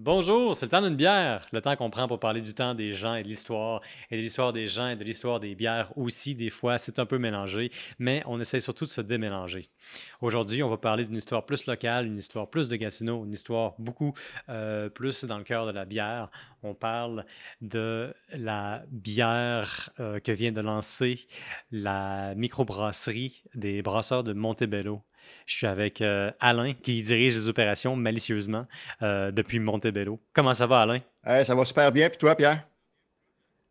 Bonjour, c'est le temps d'une bière. Le temps qu'on prend pour parler du temps des gens et de l'histoire, et de l'histoire des gens et de l'histoire des bières aussi. Des fois, c'est un peu mélangé, mais on essaie surtout de se démélanger. Aujourd'hui, on va parler d'une histoire plus locale, une histoire plus de Gatineau, une histoire beaucoup euh, plus dans le cœur de la bière. On parle de la bière euh, que vient de lancer la microbrasserie des brasseurs de Montebello. Je suis avec euh, Alain qui dirige les opérations malicieusement euh, depuis Montebello. Comment ça va, Alain? ça va super bien. Puis toi, Pierre?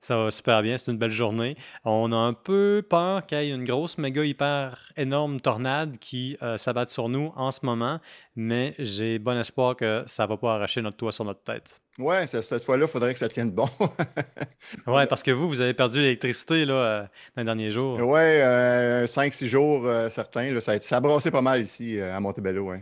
Ça va super bien, c'est une belle journée. On a un peu peur qu'il y ait une grosse, méga, hyper énorme tornade qui euh, s'abatte sur nous en ce moment, mais j'ai bon espoir que ça ne va pas arracher notre toit sur notre tête. Ouais, cette fois-là, il faudrait que ça tienne bon. ouais, parce que vous, vous avez perdu l'électricité là, euh, dans les derniers jours. Ouais, euh, 5-6 jours certains. ça, a, ça a brassé pas mal ici à Montebello.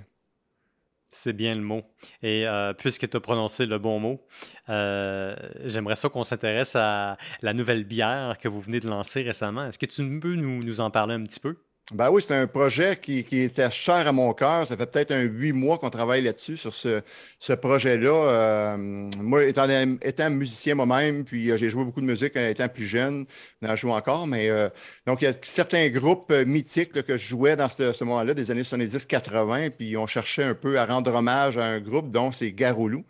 C'est bien le mot. Et euh, puisque tu as prononcé le bon mot, euh, j'aimerais ça qu'on s'intéresse à la nouvelle bière que vous venez de lancer récemment. Est-ce que tu peux nous en parler un petit peu? Ben oui, c'est un projet qui, était cher à mon cœur. Ça fait peut-être un huit mois qu'on travaille là-dessus, sur ce, projet-là. Euh, moi, étant, étant, musicien moi-même, puis euh, j'ai joué beaucoup de musique en étant plus jeune, j'en joue encore, mais euh, donc il y a certains groupes mythiques que je jouais dans ce, moment-là, des années 70-80, puis on cherchait un peu à rendre hommage à un groupe, dont c'est Garoulou.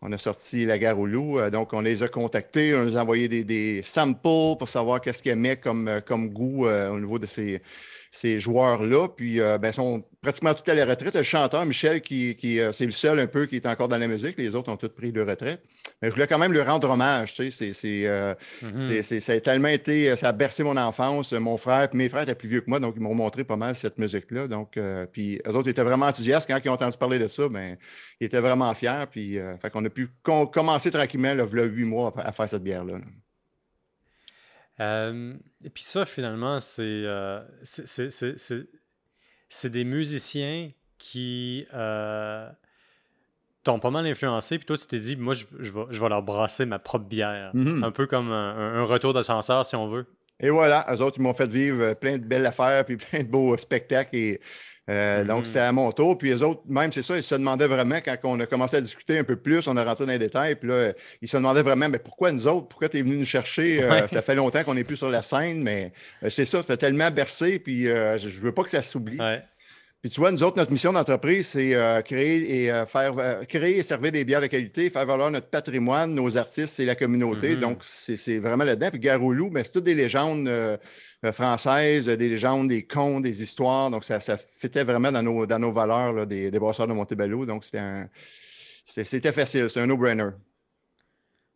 On a sorti la Garoulou, donc on les a contactés, on les a envoyé des, samples pour savoir qu'est-ce qu'ils aimaient comme, comme goût au niveau de ces ces joueurs-là. Puis, euh, ben, sont pratiquement tous à la retraite. Le chanteur, Michel, qui, euh, c'est le seul un peu qui est encore dans la musique. Les autres ont tous pris de retraite. Mais je voulais quand même lui rendre hommage. Tu sais, c'est, euh, mm-hmm. ça a tellement été, ça a bercé mon enfance. Mon frère, mes frères étaient plus vieux que moi, donc ils m'ont montré pas mal cette musique-là. Donc, puis eux autres étaient vraiment enthousiastes. Quand ils ont entendu parler de ça, ben, ils étaient vraiment fiers. Puis, fait qu'on a pu commencer tranquillement, là, là, huit mois à, faire cette bière-là. là euh, et puis ça, finalement, euh, c'est des musiciens qui euh, t'ont pas mal influencé. Puis toi, tu t'es dit, moi, je, je, vais, je, vais, leur brasser ma propre bière. Mm-hmm. Un peu comme un, retour d'ascenseur, si on veut. Et voilà, eux autres, ils m'ont fait vivre plein de belles affaires, puis plein de beaux spectacles. Et euh, donc, mm-hmm. c'était à mon tour. Puis les autres, même, c'est ça, ils se demandaient vraiment, quand on a commencé à discuter un peu plus, on a rentré dans les détails, puis là, ils se demandaient vraiment, mais pourquoi nous autres? Pourquoi tu es venu nous chercher? Euh, ça fait longtemps qu'on n'est plus sur la scène, mais euh, c'est ça, tu tellement bercé, puis je ne veux pas que ça s'oublie. Puis tu vois, nous autres, notre mission d'entreprise, c'est créer et faire créer et servir des bières de qualité, faire valoir notre patrimoine, nos artistes et la communauté. Mm-hmm. Donc, c'est vraiment là-dedans. Puis Garoulou, mais c'est toutes des légendes euh, françaises, des légendes, des contes, des histoires. Donc, ça, ça fitait vraiment dans nos, dans nos valeurs des, des brasseurs de Montebello. Donc, c'était facile, c'était un no-brainer.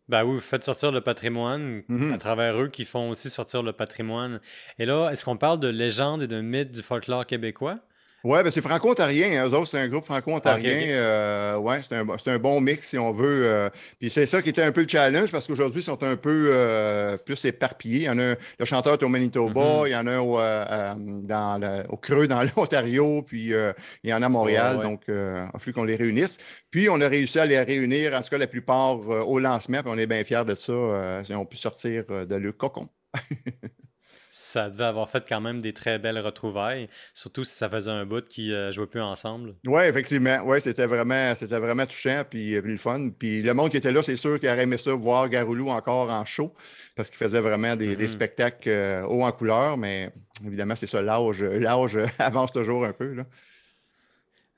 Ben oui, vous faites sortir le patrimoine mm-hmm. à travers eux qui font aussi sortir le patrimoine. Et là, est-ce qu'on parle de légendes et de mythes du folklore québécois? Oui, ben c'est franco-ontarien. Hein. Eux autres, c'est un groupe franco-ontarien. Euh, oui, c'est un, un, bon mix, si on veut. Euh. Puis c'est ça qui était un peu le challenge, parce qu'aujourd'hui, ils sont un peu euh, plus éparpillés. Il y en a le chanteur est au Manitoba, mm-hmm. il y en a dans au Creux, dans l'Ontario, puis il y en a à Montréal. Donc, il a fallu qu'on les réunisse. Puis, on a réussi à les réunir, en tout cas, la plupart au lancement, puis on est bien fiers de ça. ils ont pu sortir de le cocon. Ça devait avoir fait quand même des très belles retrouvailles, surtout si ça faisait un bout qui ne euh, jouait plus ensemble. Oui, effectivement. Ouais, c'était vraiment, c'était vraiment touchant puis, euh, puis, le fun. Puis le monde qui était là, c'est sûr qu'il aurait aimé ça, voir Garoulou encore en show, parce qu'il faisait vraiment des, mm-hmm. spectacles euh, hauts en couleur, mais évidemment, c'est ça, l'âge, l'âge avance toujours un peu. Là.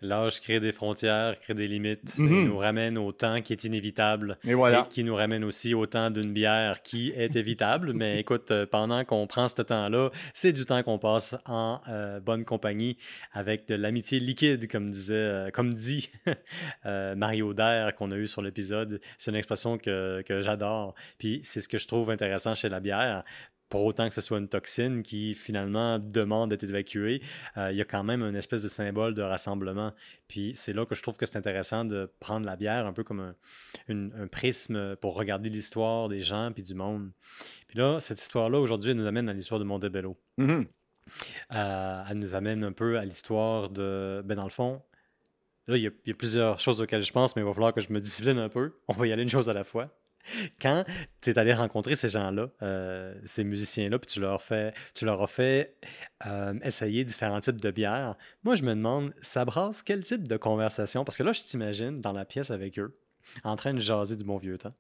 L'âge crée des frontières, crée des limites, mhm. nous ramène au temps qui est inévitable. Et voilà. qui nous ramène aussi au temps d'une bière qui est évitable. Mais écoute, euh, pendant qu'on prend ce temps-là, c'est du temps qu'on passe en euh, bonne compagnie avec de l'amitié liquide, comme disait, euh, comme dit Mario Dair qu'on a eu sur l'épisode. C'est une expression que, que j'adore. Puis c'est ce que je trouve intéressant chez la bière pour autant que ce soit une toxine qui finalement demande d'être évacuée, euh, il y a quand même une espèce de symbole de rassemblement. Puis c'est là que je trouve que c'est intéressant de prendre la bière un peu comme un, prisme pour regarder l'histoire des gens puis du monde. Puis là, cette histoire-là, aujourd'hui, elle nous amène à l'histoire de Montebello. Euh, elle nous amène un peu à l'histoire de... Ben dans le fond, là, il y, a, il y a plusieurs choses auxquelles je pense, mais il va falloir que je me discipline un peu. On va y aller une chose à la fois. Quand tu es allé rencontrer ces gens-là, euh, ces musiciens-là, puis tu leur, tu leur as fait euh, essayer différents types de bières, moi, je me demande, ça brasse quel type de conversation? Parce que là, je t'imagine dans la pièce avec eux. en train de jaser du bon vieux temps,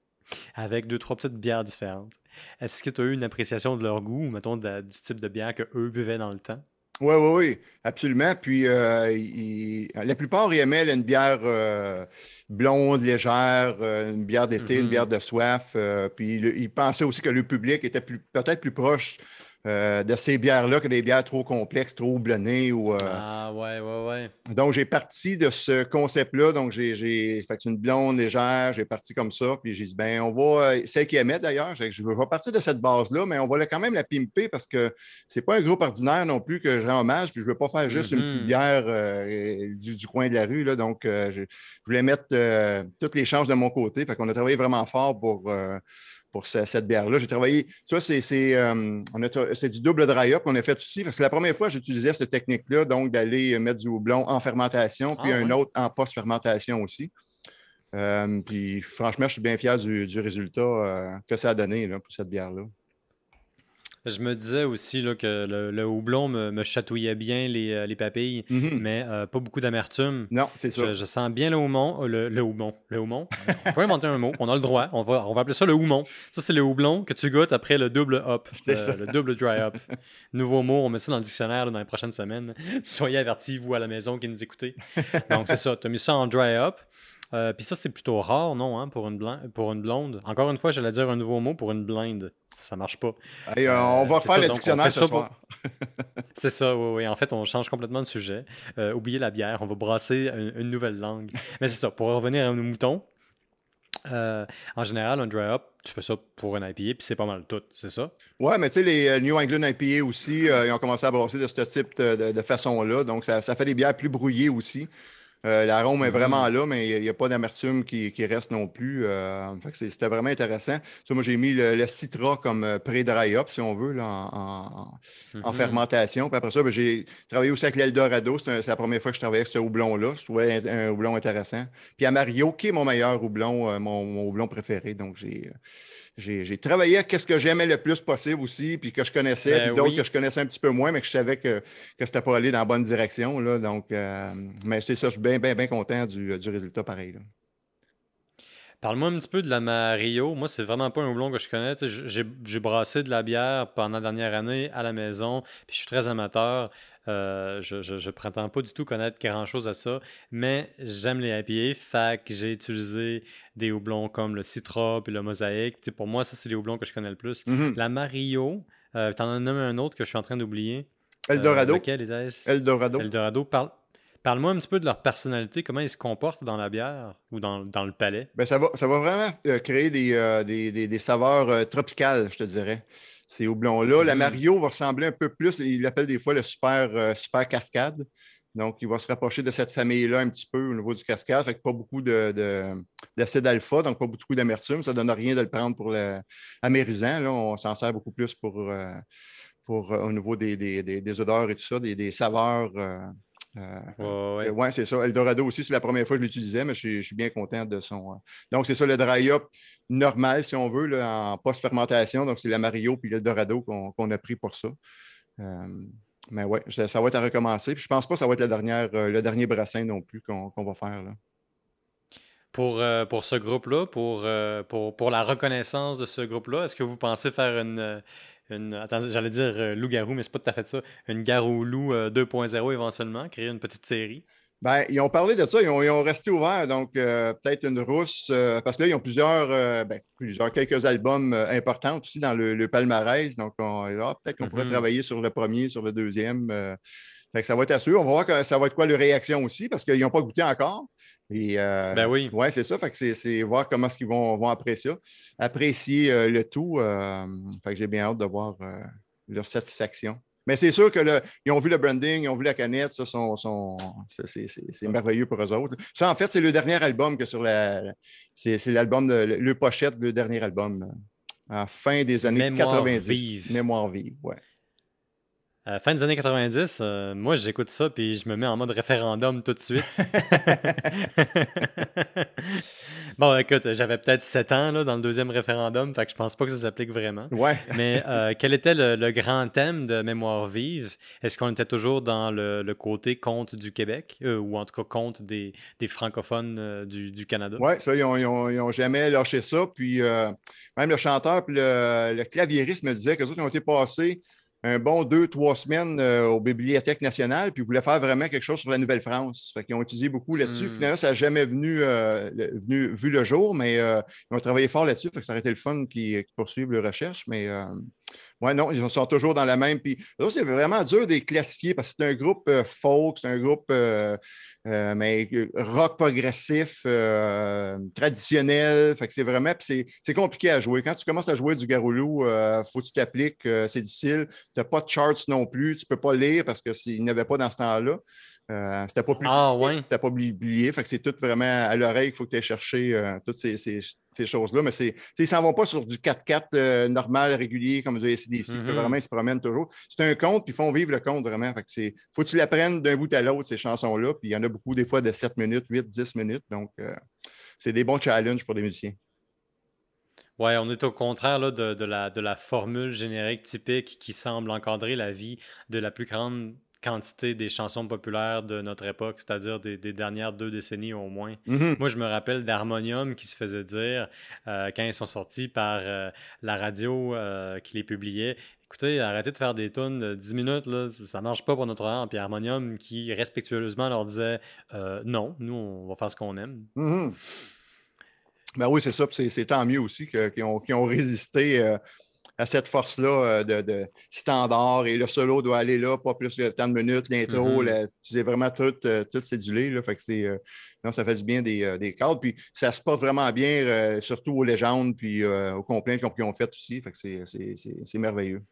avec deux, trois petites bières différentes. Est-ce que tu as eu une appréciation de leur goût, ou mettons du type de bière qu'eux buvaient dans le temps? Oui, oui, oui, absolument. Puis euh, la plupart, ils aimaient une bière euh, blonde, légère, euh, une bière d'été, une mm-hmm. bière de soif. puis ils pensaient aussi que le public était peut-être plus proche euh, de ces bières-là que des bières trop complexes, trop houblonnées. Ou, euh, Ah, ouais, ouais, ouais. Donc, j'ai parti de ce concept-là. Donc, j'ai fait une blonde légère, j'ai parti comme ça. Puis, j'ai dit, ben, on va. Celle qui aimait d'ailleurs, je vais partir de cette base-là, mais on va quand même la pimper parce que c'est pas un groupe ordinaire non plus que je rends hommage. Puis, je veux pas faire juste une petite mm-hmm. bière euh, du, coin de la rue. Là. Donc, je, voulais mettre toutes les chances de mon côté. Fait qu'on a travaillé vraiment fort pour pour cette bière-là. J'ai travaillé, tu vois, euh, c'est du double dry-up qu'on a fait ici, parce que la première fois, j'utilisais cette technique-là, donc d'aller mettre du houblon en fermentation, puis ah, un autre en post-fermentation aussi. Euh, puis franchement, je suis bien fier du, résultat euh, que ça a donné pour cette bière-là. Je me disais aussi là, que le, houblon me, chatouillait bien les, euh, papilles, mhm. mais euh, pas beaucoup d'amertume. Non, c'est ça. Je, sens bien le houblon. Euh, le, le houblon. Le houblon. on peut inventer un mot. On a le droit. On va, on va appeler ça le houblon. Ça, c'est le houblon que tu goûtes après le double hop. Le double dry up. Nouveau mot. On met ça dans le dictionnaire dans les prochaines semaines. Soyez avertis, vous, à la maison qui nous écoutez. Donc, c'est ça. Tu as mis ça en dry up. Puis ça, c'est plutôt rare, non, hein, pour, une pour une blonde. Encore une fois, j'allais dire un nouveau mot pour une blinde ça marche pas. Euh, on va faire le dictionnaire ce soir. c'est ça, oui, oui. En fait, on change complètement de sujet. Euh, oubliez la bière, on va brasser une, nouvelle langue. Mais c'est ça, pour revenir à nos moutons, euh, en général, un dry up, tu fais ça pour un IPA, puis c'est pas mal tout, c'est ça? Ouais, mais tu sais, les New England IPA aussi, ils ont commencé à brasser de ce type de, façon-là. Donc, ça, ça, fait des bières plus brouillées aussi. Euh, l'arôme est vraiment mm-hmm. là, mais il n'y a, pas d'amertume qui, reste non plus. Euh, c'était vraiment intéressant. moi, j'ai mis le, Citra comme euh, pré-dry up, si on veut, en, mm-hmm. fermentation. Puis après ça, ben, j'ai travaillé aussi avec l'Eldorado. C'est la première fois que je travaillais avec ce houblon-là. Je trouvais un, houblon intéressant. Puis Mario, qui est mon meilleur houblon, mon, houblon préféré. Donc, j'ai j'ai travaillé à ce que j'aimais le plus possible aussi, puis que je connaissais, ben puis d'autres que je connaissais un petit peu moins, mais que je savais que, que c'était pas aller dans la bonne direction. Là, donc, euh, mais c'est ça, je suis bien, bien, bien content du, résultat pareil. Parle-moi un petit peu de la Mario. Moi, c'est vraiment pas un houblon que je connais. J'ai brassé de la bière pendant la dernière année à la maison, puis je suis très amateur. Euh, je, je, prétends pas du tout connaître grand-chose à ça, mais j'aime les IPA, fait que j'ai utilisé des houblons comme le Citra et le Mosaïque. pour moi, ça, c'est les houblons que je connais le plus. Mm-hmm. La Mario, euh, tu en as nommé un autre que je suis en train d'oublier. Eldorado. Euh, lequel était-ce? Eldorado. Eldorado. Parle, Parle-moi un petit peu de leur personnalité, comment ils se comportent dans la bière ou dans, le palais? Ben, ça, va, ça va vraiment créer des, des, saveurs tropicales, je te dirais ces houblons-là. La mm-hmm. Mario va ressembler un peu plus, il l'appelle des fois le super, euh, super cascade. Donc, il va se rapprocher de cette famille-là un petit peu au niveau du cascade. Fait que pas beaucoup d'acide alpha, donc pas beaucoup d'amertume. Ça ne donne rien de le prendre pour l'amérisant. Là, on s'en sert beaucoup plus pour, euh, pour euh, au niveau des, des, odeurs et tout ça, des, saveurs. Euh, oui, c'est ça. Eldorado aussi, c'est la première fois que je l'utilisais, mais je suis, bien content de son. Euh, donc, c'est ça le dry-up normal, si on veut, en post-fermentation. Donc, c'est la Mario puis l'Eldorado qu'on a pris pour ça. Euh, mais oui, ça va être à recommencer. Puis je ne pense pas que ça va être la dernière, le dernier brassin non plus qu'on va faire. Là. Pour, pour ce groupe-là, pour, pour, pour, la reconnaissance de ce groupe-là, est-ce que vous pensez faire une, Attends, j'allais dire euh, loup-garou, mais c'est pas tout à fait ça. Une garou-loup 2.0 euh, éventuellement, créer une petite série. Ben, ils ont parlé de ça, ils ont, resté ouverts, donc euh, peut-être une rousse, parce que là, ils ont plusieurs, ben, plusieurs quelques albums importants aussi dans le, palmarès, donc ah, peut-être qu'on pourrait mm-hmm. travailler sur le premier, sur le deuxième. Ça va être à suivre. On va voir que ça va être quoi leur réaction aussi, parce qu'ils n'ont pas goûté encore. Euh, ben oui. Oui, c'est ça. Fait que c'est voir comment est-ce qu'ils vont, vont, apprécier ça. Apprécier euh, le tout. Euh, fait que j'ai bien hâte de voir leur satisfaction. Mais c'est sûr qu'ils ont vu le branding, ils ont vu la canette, ça, c'est merveilleux pour eux autres. Ça, en fait, c'est le dernier album que sur la. C'est l'album, le, le, pochette, le dernier album, à fin des années Mémoire 90. Vive. Mémoire vive, ouais. Euh, fin des années 90, euh, moi j'écoute ça puis je me mets en mode référendum tout de suite. bon, écoute, j'avais peut-être 7 ans là, dans le deuxième réféendum, fait que je pense pas que ça s'applique vraiment. Ouais. Mais euh, quel était le, grand thème de Mémoire vive? Est-ce qu'on était toujours dans le, côté conte du Québec, ou en tout cas conte des, francophones du, Canada? Oui, ça, ils n'ont jamais lâché ça. Puis même le chanteur puis le, le claviériste me disait que autres ont été passés un bon deux, trois semaines euh, aux Bibliothèques nationales, puis ils voulaient faire vraiment quelque chose sur la Nouvelle-France. Ils ont étudié beaucoup là-dessus. Hmm. Finalement, ça n'a jamais venu, euh, venu, vu le jour, mais euh, ils ont travaillé fort là-dessus. ça aurait été le fun qu'ils poursuivent leur recherche. Mais oui, non, ils sont toujours dans la même. Puis c'est vraiment dur de les classifier parce que c'est un groupe folk, c'est un groupe euh, mais euh, rock progressif, euh, traditionnel. Fait que c'est vraiment, c'est compliqué à jouer. Quand tu commences à jouer du Garoulou, il faut que tu t'appliques, c'est difficile. Tu n'as pas de charts non plus, tu ne peux pas lire parce qu'il n'y avait pas dans ce temps-là. Euh, c'était pas publié. Ah, ouais. C'était pas publié. Fait que c'est tout vraiment à l'oreille qu'il faut que tu aies cherché euh, toutes ces, choses-là. Mais c'est, ils ne s'en vont pas sur du 4-4 euh, normal, régulier, comme du SCDC. Mm-hmm. Vraiment, ils se promènent toujours. C'est un conte, puis ils font vivre le conte vraiment. Fait que c'est, faut que tu l'apprennes d'un bout à l'autre, ces chansons-là. Puis il y en a beaucoup, des fois, de 7 minutes, 8, 10 minutes. Donc, c'est des bons challenges pour des musiciens. Oui, on est au contraire là, de, de, la, de la formule générique typique qui semble encadrer la vie de la plus grande quantité des chansons populaires de notre époque, c'est-à-dire des, dernières deux décennies au moins. Mm-hmm. Moi, je me rappelle d'Harmonium qui se faisait dire euh, quand ils sont sortis par euh, la radio euh, qui les publiait. Écoutez, arrêtez de faire des tunes de 10 minutes, là, ça marche pas pour notre heure. Puis Harmonium qui respectueusement leur disait non, nous, on va faire ce qu'on aime. Mm-hmm. Ben oui, c'est ça. C'est tant mieux aussi qu'ils ont, ont, résisté à cette force-là euh, de, standard et le solo doit aller là, pas plus de temps de minutes, l'intro, mm-hmm. tu sais vraiment tout, euh, tout cédulé. Là, fait que c'est, euh, non, ça fait du bien des, des cadres. Puis ça se porte vraiment bien, surtout aux légendes puis aux complaintes qu'ils ont, faites aussi. Fait que c'est, merveilleux.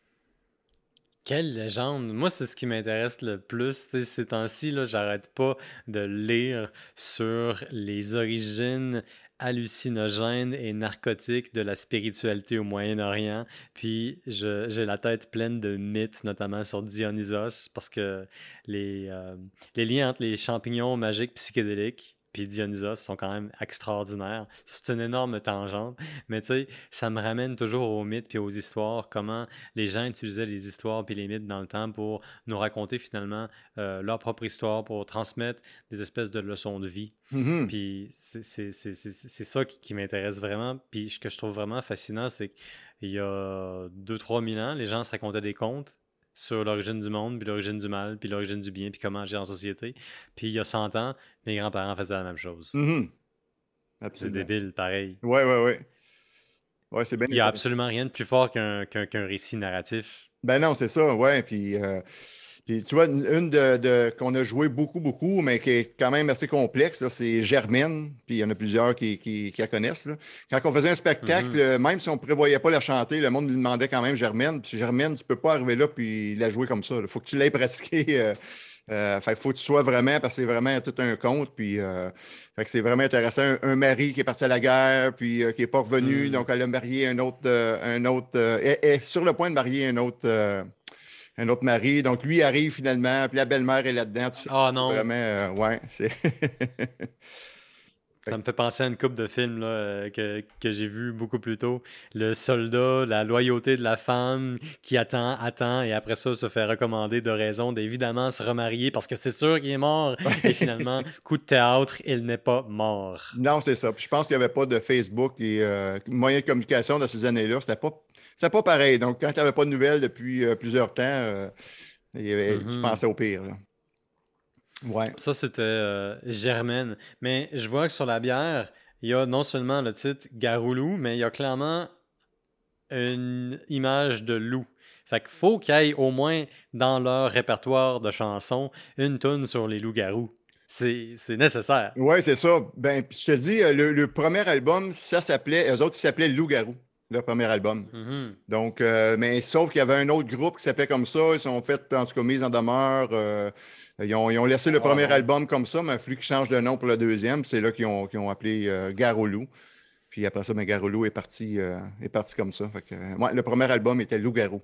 Quelle légende! Moi, c'est ce qui m'intéresse le plus. Ces temps-ci, j'arrête pas de lire sur les origines hallucinogène et narcotique de la spiritualité au Moyen-Orient. Puis j'ai la tête pleine de mythes, notamment sur Dionysos, parce que les, euh, les liens entre les champignons magiques psychédéliques puis Dionysos sont quand même extraordinaires. C'est une énorme tangente, mais tu sais, ça me ramène toujours aux mythes puis aux histoires, comment les gens utilisaient les histoires puis les mythes dans le temps pour nous raconter finalement euh, leur propre histoire, pour transmettre des espèces de leçons de vie. Mm-hmm. Puis c'est ça qui, m'intéresse vraiment. Puis ce que je trouve vraiment fascinant, c'est qu'il y a 2-3 000 ans, les gens se racontaient des contes sur l'origine du monde, puis l'origine du mal, puis l'origine du bien, puis comment agir en société. Puis il y a 100 ans, mes grands-parents faisaient la même chose. Mm-hmm. C'est débile, pareil. Ouais, ouais, ouais. ouais c'est bien il n'y a absolument rien de plus fort qu'un récit narratif. Ben non, c'est ça, ouais. Puis euh, puis tu vois, une de, qu'on a joué beaucoup, beaucoup, mais qui est quand même assez complexe, c'est Germaine. Puis il y en a plusieurs qui, la connaissent. Quand on faisait un spectacle, mm-hmm. même si on ne prévoyait pas la chanter, le monde lui demandait quand même Germaine. Puis Germaine, tu ne peux pas arriver là puis la jouer comme ça. Il faut que tu l'aies pratiqué. Euh, euh, fait faut que tu sois vraiment, parce que c'est vraiment tout un conte. Puis, euh, fait que c'est vraiment intéressant. Un, mari qui est parti à la guerre, puis qui n'est pas revenu, mm. donc elle a marié un autre, un autre, est, sur le point de marier un autre un autre mari. Donc, lui arrive finalement, puis la belle-mère est là-dedans. Ah non. Vraiment, euh, ouais. Ça me fait penser à une coupe de films là, euh, que, que j'ai vu beaucoup plus tôt. Le soldat, la loyauté de la femme qui attend, attend, et après ça se fait recommander de raison d'évidemment se remarier parce que c'est sûr qu'il est mort. et finalement, coup de théâtre, il n'est pas mort. Non, c'est ça. je pense qu'il n'y avait pas de Facebook et euh, moyen de communication dans ces années-là. C'était pas c'était pas pareil. Donc, quand tu n'avais pas de nouvelles depuis euh, plusieurs temps, euh, tu mm-hmm. pensais au pire. Ouais. Ça, c'était euh, Germaine. Mais je vois que sur la bière, il y a non seulement le titre Garoulou, mais il y a clairement une image de loup. Fait qu'il faut qu'il y ait au moins dans leur répertoire de chansons une tonne sur les loups-garous. C'est nécessaire. Oui, c'est ça. Ben, je te dis, le, premier album, ça s'appelait, eux autres, ils s'appelaient Loup-garou leur premier album. Mm-hmm. Donc, euh, mais sauf qu'il y avait un autre groupe qui s'appelait comme ça. Ils sont fait, en tout cas, mise en demeure. Euh, ils, ont, laissé le premier album comme ça, mais il a fallu qu'ils changent de nom pour le deuxième. C'est là qu'ils ont, ont, appelé euh, Garolou. Puis après ça, mais Garolou est parti, est parti comme ça. le premier album était Loup-Garou.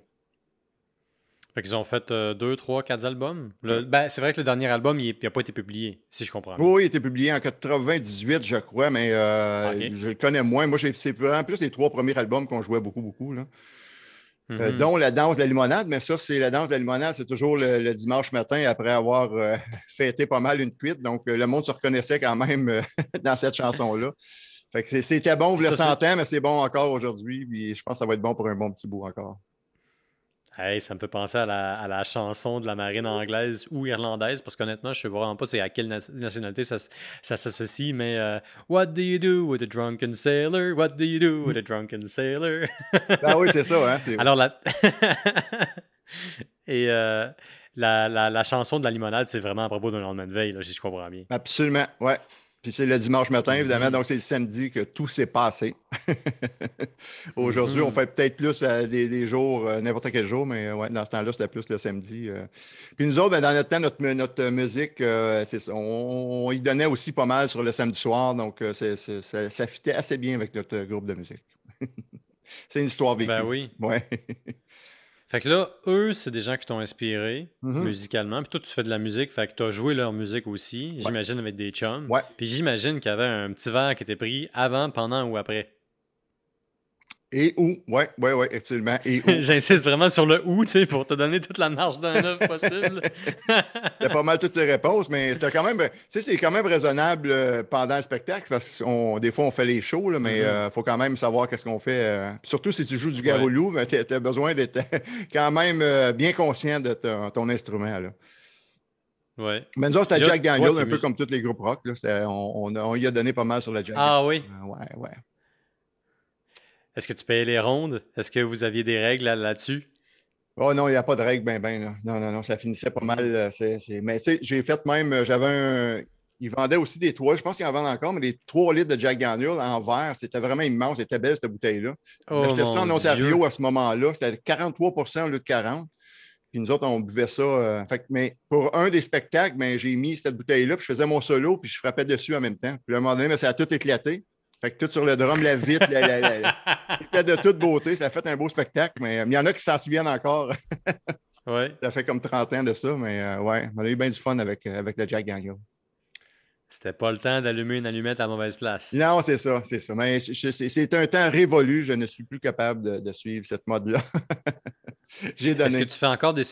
Fait qu'ils ont fait euh, deux, trois, quatre albums. Le- ben, c'est vrai que le dernier album, il n'a pas été publié, si je comprends. Oui, il a été publié en 98, je crois, mais euh, je le connais moins. Moi, c'est vraiment plus les trois premiers albums qu'on jouait beaucoup, beaucoup. Là. Euh, Mhm. dont la danse de la limonade, mais ça, c'est la danse de la limonade, c'est toujours le, le dimanche matin après avoir fêté pas mal une cuite. Donc, le monde se reconnaissait quand même dans cette chanson-là. Fait que c'est- c'était bon, vous le Ça, c'est- 100 ans, mais c'est bon encore aujourd'hui. Puis je pense que ça va être bon pour un bon petit bout encore. Hey, ça me fait penser à la, à la chanson de la marine anglaise ou irlandaise, parce qu'honnêtement, je sais vraiment pas c'est à quelle na- nationalité ça, s'associe, mais euh, What do you do with a drunken sailor? What do you do with a drunken sailor? Ben oui, c'est ça. Hein, Alors, la... Et euh, la, la- la chanson de la limonade, c'est vraiment à propos d'un lendemain de veille, là, si je comprends bien. Absolument, ouais. Puis c'est le dimanche matin, évidemment, donc c'est le samedi que tout s'est passé. Aujourd'hui, on fait peut-être plus euh, des, des jours, euh, n'importe quel jour, mais ouais, dans ce temps-là, c'était plus le samedi. euh. Puis nous autres, ben, dans notre temps, notre, notre musique, ça, on, on y donnait aussi pas mal sur le samedi soir, donc ça, ça fitait assez bien avec notre groupe de musique. c'est une histoire vécue. Ben oui. Ouais. Fait que là, eux, c'est des gens qui t'ont inspiré Mhm. musicalement. Puis toi, tu fais de la musique, fait que tu as joué leur musique aussi, j'imagine, avec des chums. Ouais. Puis j'imagine qu'il y avait un petit verre qui était pris avant, pendant ou après. Et où? Ouais, ouais, ouais, absolument. Et où? J'insiste vraiment sur le où, tu sais, pour te donner toute la marge d'un œuvre possible. C'était pas mal toutes ces réponses, mais c'était quand même, tu sais, c'est quand même raisonnable euh, pendant le spectacle parce que des fois, on fait les shows, là, mais il Mhm. faut quand même savoir qu'est-ce qu'on fait. euh, surtout si tu joues du garoulou, ben, tu as besoin d'être quand même euh, bien conscient de ton, ton instrument. Là. ouais. Mais nous c'était Jack Daniel, un peu comme tous les groupes rock. Là, on, on, on y a donné pas mal sur le Jack Ah oui. Euh, ouais, ouais. Est-ce que tu payais les rondes? Est-ce que vous aviez des règles là- là-dessus? Oh non, il n'y a pas de règle, ben, ben. là. Non, non, non, ça finissait pas mal. euh, Mais tu sais, j'ai fait même, euh, j'avais un. Ils vendaient aussi des trois, je pense qu'ils en vendent encore, mais les trois litres de Jack Daniel en verre, c'était vraiment immense, c'était belle cette bouteille-là. Oh, J'achetais ça en Ontario Dieu. à ce moment-là, c'était 43 au lieu de 40. Puis nous autres, on buvait ça. euh, fait que- mais pour un des spectacles, ben, j'ai mis cette bouteille-là, puis je faisais mon solo, puis je frappais dessus en même temps. Puis à un moment donné, ben, ça a tout éclaté. Fait que tout sur le drum, la vitre, la, la- la- c'était de toute beauté. Ça a fait un beau spectacle, mais euh, il y en a qui s'en souviennent encore. Ouais. Ça fait comme 30 ans de ça, mais euh, ouais, on a eu bien du fun avec, euh, avec le Jack Daniel. C'était pas le temps d'allumer une allumette à la mauvaise place. Non, c'est ça, c'est ça. Mais c'est un temps révolu. Je ne suis plus capable de, de suivre cette mode-là. J'ai Est-ce donné. que tu fais encore des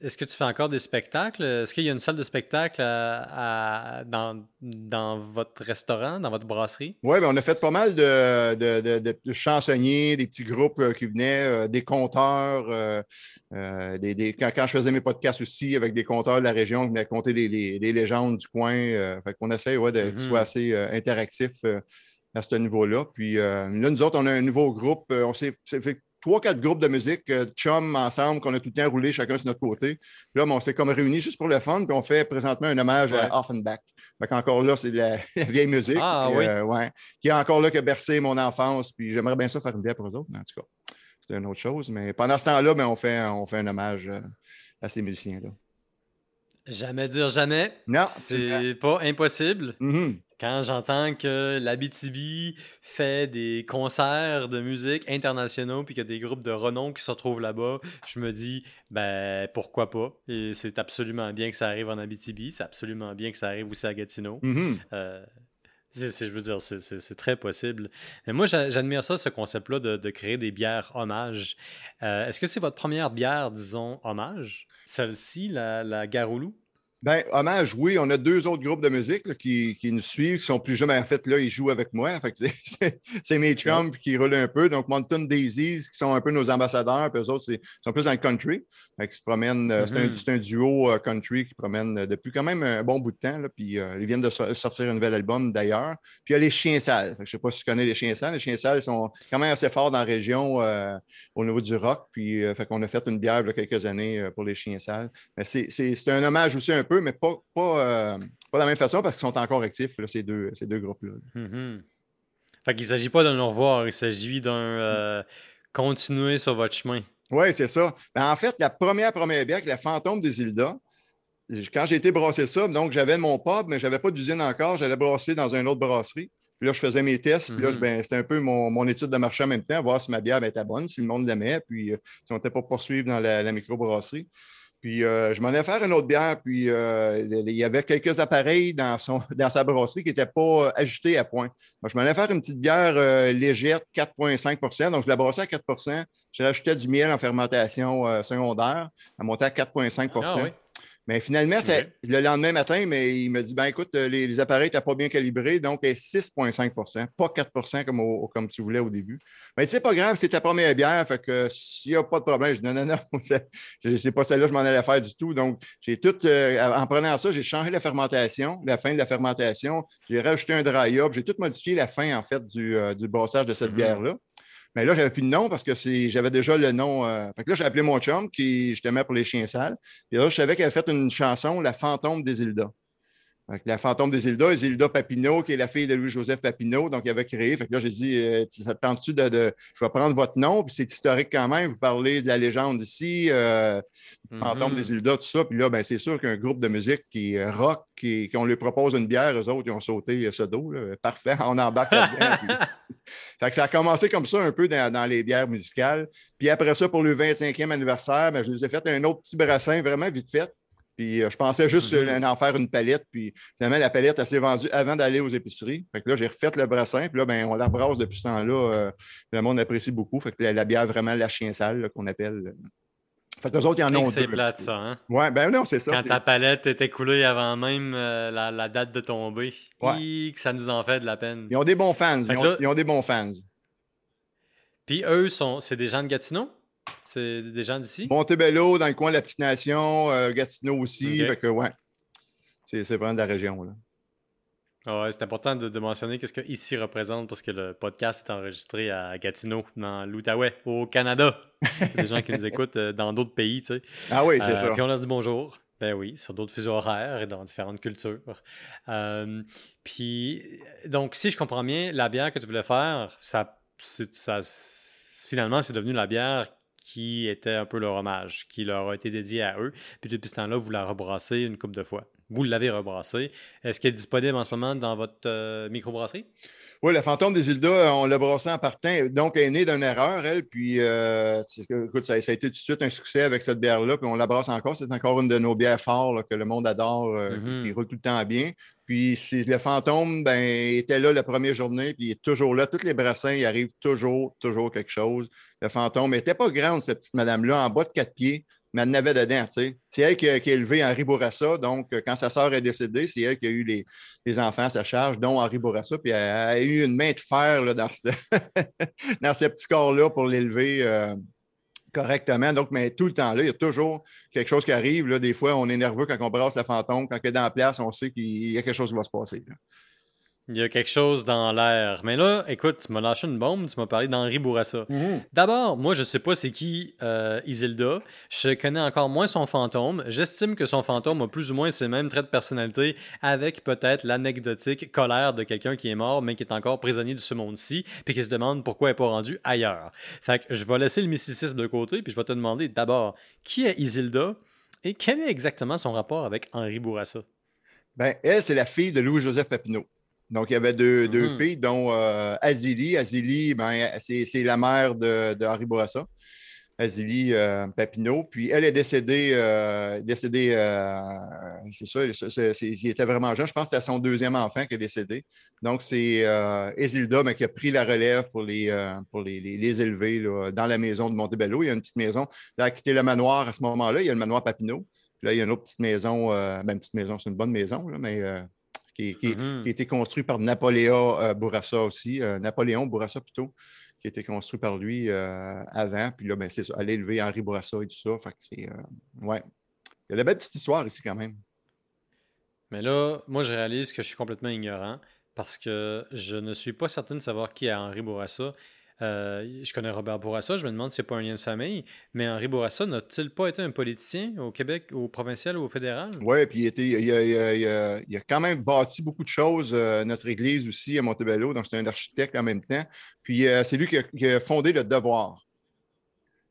est-ce que tu fais encore des spectacles? Est-ce qu'il y a une salle de spectacle à- à- dans, dans votre restaurant, dans votre brasserie? Oui, ben, on a fait pas mal de, de- de- de- de chansonniers, des petits groupes euh, qui venaient, euh, des conteurs. euh, des, des- quand, quand je faisais mes podcasts aussi avec des conteurs de la région qui venaient conter les, les- les légendes du coin. euh, fait qu'on essaie ouais, de, Mhm. qu'ils soient assez euh, interactif à ce niveau-là. Puis là, nous autres, on a un nouveau groupe. on s'est fait trois, quatre groupes de musique, euh, chum ensemble, qu'on a tout le temps roulé chacun sur notre côté. Puis là, ben, on s'est comme réunis juste pour le fun, puis on fait présentement un hommage Ouais. à Offenbach. Fait qu'encore là, c'est de la, la vieille musique. Ah, Puis, oui. euh, ouais, qui est encore là, qui a bercé mon enfance. Puis j'aimerais bien ça faire une bière pour eux autres, mais en tout cas, c'est une autre chose. Mais pendant ce temps-là, ben, on, fait, on fait un hommage euh, à ces musiciens-là. Jamais dire jamais. Non, C'est pas impossible. Mhm. Quand j'entends que l'Abitibi fait des concerts de musique internationaux puis qu'il y a des groupes de renom qui se retrouvent là-bas, je me dis, ben pourquoi pas? Et c'est absolument bien que ça arrive en Abitibi, c'est absolument bien que ça arrive aussi à Gatineau. Mhm. Euh, c'est- c'est- je veux dire, c'est- c'est c'est très possible. Mais moi, j'a- j'admire ça, ce concept-là de, de créer des bières hommages. Euh, Est-ce que c'est votre première bière, disons, hommage? Celle-ci, la, la Garoulou? Ben, hommage, oui, on a deux autres groupes de musique là, qui, qui nous suivent, qui sont plus jeunes. En fait, là, ils jouent avec moi. C'est- mes chums qui roulent un peu. Donc, Mountain Daisies, qui sont un peu nos ambassadeurs, puis eux autres, c'est- ils sont plus dans le country. Fait qu'ils se promènent. euh, c'est un- Mhm. C'est un, duo euh, country qui promène euh, depuis quand même un bon bout de temps. Là, puis euh, ils viennent de so- sortir un nouvel album d'ailleurs. Puis il y a les Chiens Sales. Je ne sais pas si tu connais les Chiens Sales. Les Chiens Sales sont quand même assez forts dans la région euh, au niveau du rock. Puis, euh, fait qu'on a fait une bière il y a quelques années pour les Chiens Sales. Mais c'est- c'est c'est un hommage aussi un peu, mais pas, pas, euh, pas de la même façon parce qu'ils sont encore actifs, là, ces deux, ces deux groupes-là. Mhm. Fait qu'il ne s'agit pas d'un au revoir, il s'agit d'un euh, continuer sur votre chemin. Oui, c'est ça. Ben, en fait, la première, première bière, la Fantôme des Hilda, quand j'ai été brasser ça, donc j'avais mon pub, mais je n'avais pas d'usine encore, j'allais brasser dans une autre brasserie. Puis là, je faisais mes tests. Puis là, Mhm. ben, c'était un peu mon, mon étude de marché en même temps, voir si ma bière ben, était bonne, si le monde l'aimait, puis euh, si on n'était pas poursuivre dans la, la microbrasserie. Puis euh, je m'en allais faire une autre bière, puis euh, il y avait quelques appareils dans, son, dans sa brasserie qui n'étaient pas ajustés à point. Donc, je m'en allais faire une petite bière euh, légère, 4,5% Donc, je la brassais à 4% Je rajoutais du miel en fermentation euh, secondaire, à monter à 4,5 Ah oui. Mais finalement, ça- le lendemain matin, mais il me dit ben écoute, euh, les, les appareils n'étaient pas bien calibrés, donc elle est 6,5% pas 4 comme, au- comme tu voulais au début. Mais tu sais, pas grave, c'est ta première bière, fait que s'il n'y a pas de problème, je dis non, non, non, c'est- pas celle-là je m'en allais faire du tout. Donc, j'ai tout, euh, en prenant ça, j'ai changé la fermentation, la fin de la fermentation, j'ai rajouté un dry up, j'ai tout modifié la fin, en fait, du, euh, du brassage de cette Mhm. bière-là. Mais là, j'avais plus de nom parce que j'avais déjà le nom. euh, Fait que là, j'ai appelé mon chum qui, justement, pour les chiens sales. Puis là, je savais qu'elle avait fait une chanson, La fantôme des Hilda. La fantôme des Hilda, Isilda Papineau, qui est la fille de Louis-Joseph Papineau, donc il avait créé. Fait que là, j'ai dit, euh, ça te tente-tu de, de- Je vais prendre votre nom, puis c'est historique quand même. Vous parlez de la légende ici, euh, fantôme Mhm. des Hilda, tout ça. Puis là, ben, c'est sûr qu'un groupe de musique qui rock, qui, qu'on lui propose une bière, eux autres, ils ont sauté euh, ce dos. là. Parfait, on embarque là-dedans. puis- fait que ça a commencé comme ça un peu dans, dans les bières musicales. Puis après ça, pour le 25e anniversaire, ben, je les ai fait un autre petit brassin vraiment vite fait. Puis euh, je pensais juste Mhm. euh, en faire une palette. Puis finalement, la palette, elle s'est vendue avant d'aller aux épiceries. Fait que là, j'ai refait le brassin. Puis là, ben, on la brasse depuis ce temps-là. euh, le monde apprécie beaucoup. Fait que la, la bière, vraiment, la chien sale, là, qu'on appelle. euh. Fait que les autres, ils en ont C'est deux. plate, ça, hein? Ouais, ben non, c'est ça. Quand c'est- ta palette est écoulée avant même euh, la, la date de tomber, Ouais. Hi, que ça nous en fait de la peine. Ils ont des bons fans. Ils ont, là- ils ont des bons fans. Puis eux, sont, c'est des gens de Gatineau? C'est des gens d'ici? Montebello, dans le coin de la Petite Nation, euh, Gatineau aussi. Ok. Fait que, ouais. C'est c'est vraiment de la région. Là. Ah ouais, c'est important de, de mentionner qu'est-ce que ici représente parce que le podcast est enregistré à Gatineau, dans l'Outaouais, au Canada. Des gens qui nous écoutent euh, dans d'autres pays, tu sais. Ah oui, c'est Euh, ça. Puis on leur dit bonjour. Ben oui, sur d'autres fuseaux horaires et dans différentes cultures. Euh, puis, donc, si je comprends bien, la bière que tu voulais faire, ça, ça, finalement, c'est devenu la bière qui était un peu leur hommage, qui leur a été dédiée à eux. Puis depuis ce temps-là, vous la rebrassez une couple de fois. Vous l'avez rebrassée. Est-ce qu'elle est disponible en ce moment dans votre euh, microbrasserie? Oui, le fantôme des Hilda, on l'a brassé en partant. Donc, elle est née d'une erreur, elle. Puis, euh, écoute, ça, ça a été tout de suite un succès avec cette bière-là. Puis, on la brasse encore. C'est encore une de nos bières fortes là, que le monde adore, euh, Mhm. qui roule tout le temps bien. Puis, le fantôme ben, était là la première journée, puis il est toujours là. Tous les brassins, il arrive toujours, toujours quelque chose. Le fantôme n'était pas grande, cette petite madame-là, en bas de quatre pieds, mais elle n'avait dedans. tu sais. C'est elle qui a, qui élevé Henri Bourassa. Donc, euh, quand sa sœur est décédée, c'est elle qui a eu les, enfants à sa charge, dont Henri Bourassa. Puis, elle a eu une main de fer dans, ce, petit corps-là pour l'élever. euh, correctement. Donc, mais tout le temps là, il y a toujours quelque chose qui arrive. Là. Des fois, on est nerveux quand on brasse la fantôme. Quand elle est dans la place, on sait qu'il y a quelque chose qui va se passer. Il y a quelque chose dans l'air. Mais là, écoute, tu m'as lâché une bombe, tu m'as parlé d'Henri Bourassa. D'abord, moi, je sais pas c'est qui euh, Isilda. Je connais encore moins son fantôme. J'estime que son fantôme a plus ou moins ces mêmes traits de personnalité, avec peut-être l'anecdotique colère de quelqu'un qui est mort, mais qui est encore prisonnier de ce monde-ci, puis qui se demande pourquoi elle n'est pas rendu ailleurs. Fait que je vais laisser le mysticisme de côté, puis je vais te demander d'abord, qui est Isilda et quel est exactement son rapport avec Henri Bourassa? Ben, elle, c'est la fille de Louis-Joseph Papineau. Donc, il y avait deux, deux Mhm. filles, dont euh, Azili. Azili, ben, c'est la mère de, de Henri Bourassa. Azili euh, Papineau. Puis elle est décédée, euh, décédée euh, c'est ça, il était vraiment jeune. Je pense que c'était son deuxième enfant qui est décédé. Donc, c'est Isilda mais qui a pris la relève pour les, pour les, les- les élever là, dans la maison de Montebello. Il y a une petite maison. Là, elle a quitté le manoir à ce moment-là. Il y a le manoir Papineau. Puis là, il y a une autre petite maison, euh, ben, petite maison, c'est une bonne maison, là, mais qui, qui- qui a été construit par Napoléon euh, Bourassa aussi, euh, Napoléon Bourassa plutôt, qui a été construit par lui euh, avant. Puis là, ben, c'est ça, elle a élevé Henri Bourassa et tout ça. Fait que c'est. ouais. Il y a de belles petites histoires ici quand même. Mais là, moi, je réalise que je suis complètement ignorant parce que je ne suis pas certain de savoir qui est Henri Bourassa. Euh, je connais Robert Bourassa, je me demande si c'est pas un lien de famille, mais Henri Bourassa n'a-t-il pas été un politicien au Québec, au provincial ou au fédéral? Oui, puis il, était- il a, il a- il a- il a quand même bâti beaucoup de choses, euh, notre église aussi à Montebello, donc c'est un architecte en même temps. Puis euh, c'est lui qui a, qui a fondé le Devoir.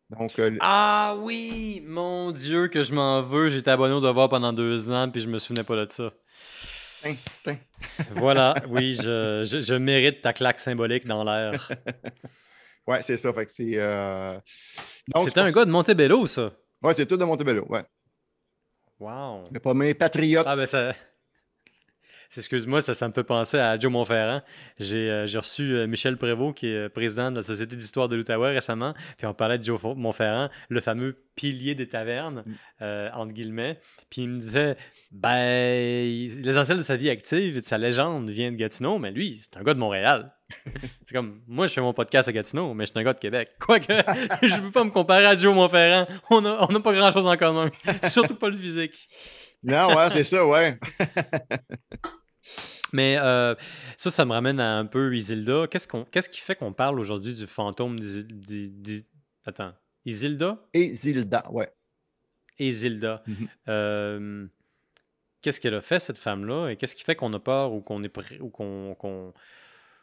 Donc, euh, Ah oui! Mon Dieu, que je m'en veux. J'étais abonné au devoir pendant deux ans, puis je me souvenais pas de ça. Voilà, oui, je, je, mérite ta claque symbolique dans l'air. ouais, c'est ça. Fait que c'est. Euh... C'était un gars de Montebello, ça. Ouais, c'est tout de Montebello, ouais. Wow. Mais pas mes patriotes. Ah, ben ça. Excuse-moi, ça, ça me fait penser à Joe Montferrand. J'ai euh, reçu euh, Michel Prévost, qui est euh, président de la Société d'histoire de l'Outaouais récemment, puis on parlait de Joe Montferrand, le fameux pilier des tavernes, mm. entre guillemets. Puis il me disait, ben, l'essentiel de sa vie active et de sa légende vient de Gatineau, mais lui, c'est un gars de Montréal. c'est comme, moi, je fais mon podcast à Gatineau, mais je suis un gars de Québec. Quoique, je ne peux pas me comparer à Joe Montferrand. On n'a on pas grand-chose en commun, surtout pas le physique. Non, ouais, c'est ça, ouais. Mais euh, ça, ça me ramène à un peu Isilda. Qu'est-ce, qu'on, qu'est-ce qui fait qu'on parle aujourd'hui du fantôme d'Isilda? Attends, Isilda? Isilda, ouais. Isilda. Mm-hmm. Euh, qu'est-ce qu'elle a fait, cette femme-là? Et qu'est-ce qui fait qu'on a peur ou qu'on est ou qu'on,